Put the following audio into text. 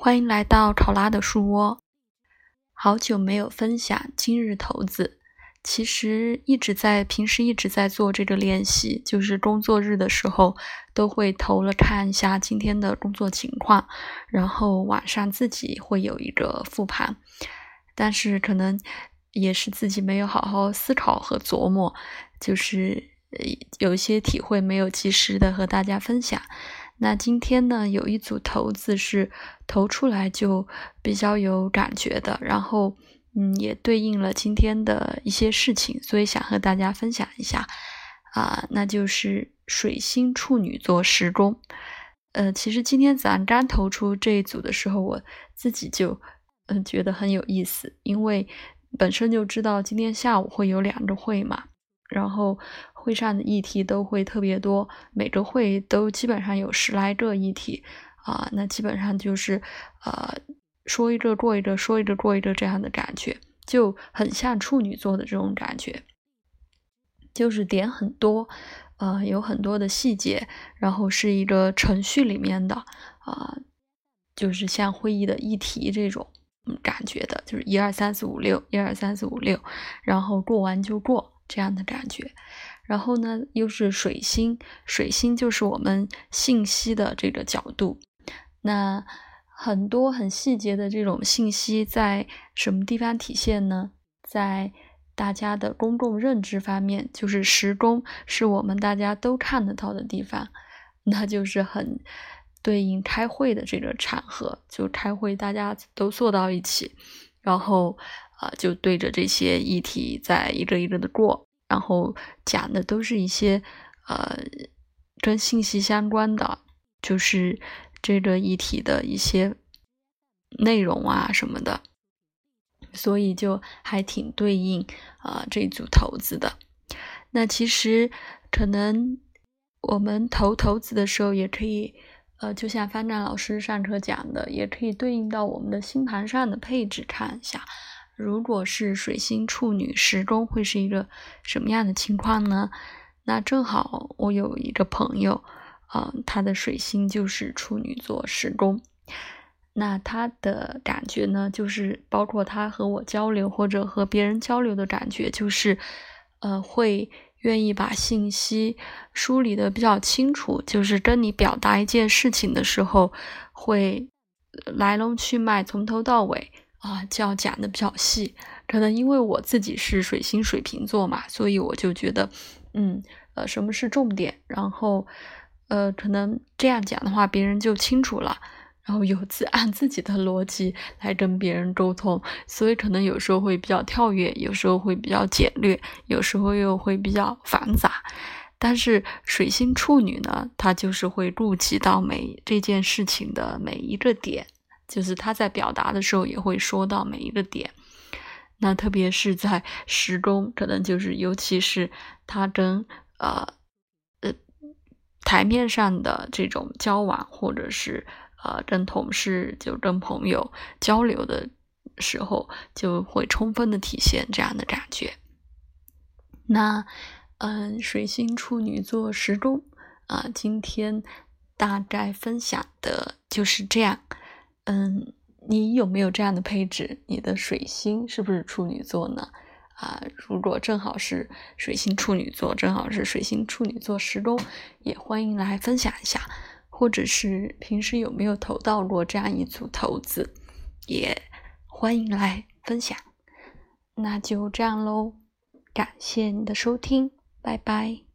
欢迎来到考拉的树窝。好久没有分享今日投资，其实一直在平时一直在做这个练习，就是工作日的时候都会投了看一下今天的工作情况，然后晚上自己会有一个复盘。但是可能也是自己没有好好思考和琢磨，就是有一些体会没有及时的和大家分享。那今天呢，有一组骰子是投出来就比较有感觉的，然后嗯，也对应了今天的一些事情，所以想和大家分享一下啊，那就是水星处女座时宫。呃，其实今天早上刚投出这一组的时候，我自己就嗯觉得很有意思，因为本身就知道今天下午会有两个会嘛。然后会上的议题都会特别多，每个会都基本上有十来个议题啊，那基本上就是呃说一个过一个，说一个过一个这样的感觉，就很像处女座的这种感觉，就是点很多，呃有很多的细节，然后是一个程序里面的啊，就是像会议的议题这种感觉的，就是一二三四五六，一二三四五六，然后过完就过。这样的感觉，然后呢，又是水星，水星就是我们信息的这个角度。那很多很细节的这种信息在什么地方体现呢？在大家的公共认知方面，就是时宫是我们大家都看得到的地方，那就是很对应开会的这个场合，就开会大家都坐到一起，然后。啊，就对着这些议题在一个一个的过，然后讲的都是一些呃跟信息相关的，就是这个议题的一些内容啊什么的，所以就还挺对应啊这组投资的。那其实可能我们投投资的时候，也可以呃，就像方丈老师上课讲的，也可以对应到我们的星盘上的配置看一下。如果是水星处女时宫，会是一个什么样的情况呢？那正好我有一个朋友，啊，他的水星就是处女座时宫，那他的感觉呢，就是包括他和我交流或者和别人交流的感觉，就是，呃，会愿意把信息梳理的比较清楚，就是跟你表达一件事情的时候，会来龙去脉从头到尾。啊，就要讲的比较细，可能因为我自己是水星水瓶座嘛，所以我就觉得，嗯，呃，什么是重点，然后，呃，可能这样讲的话，别人就清楚了，然后有自按自己的逻辑来跟别人沟通，所以可能有时候会比较跳跃，有时候会比较简略，有时候又会比较繁杂。但是水星处女呢，她就是会顾及到每这件事情的每一个点。就是他在表达的时候也会说到每一个点，那特别是在时宫，可能就是尤其是他跟呃呃台面上的这种交往，或者是呃跟同事就跟朋友交流的时候，就会充分的体现这样的感觉。那嗯，水星处女座时宫啊，今天大概分享的就是这样。嗯，你有没有这样的配置？你的水星是不是处女座呢？啊，如果正好是水星处女座，正好是水星处女座时宫，也欢迎来分享一下。或者是平时有没有投到过这样一组投资，也欢迎来分享。那就这样喽，感谢你的收听，拜拜。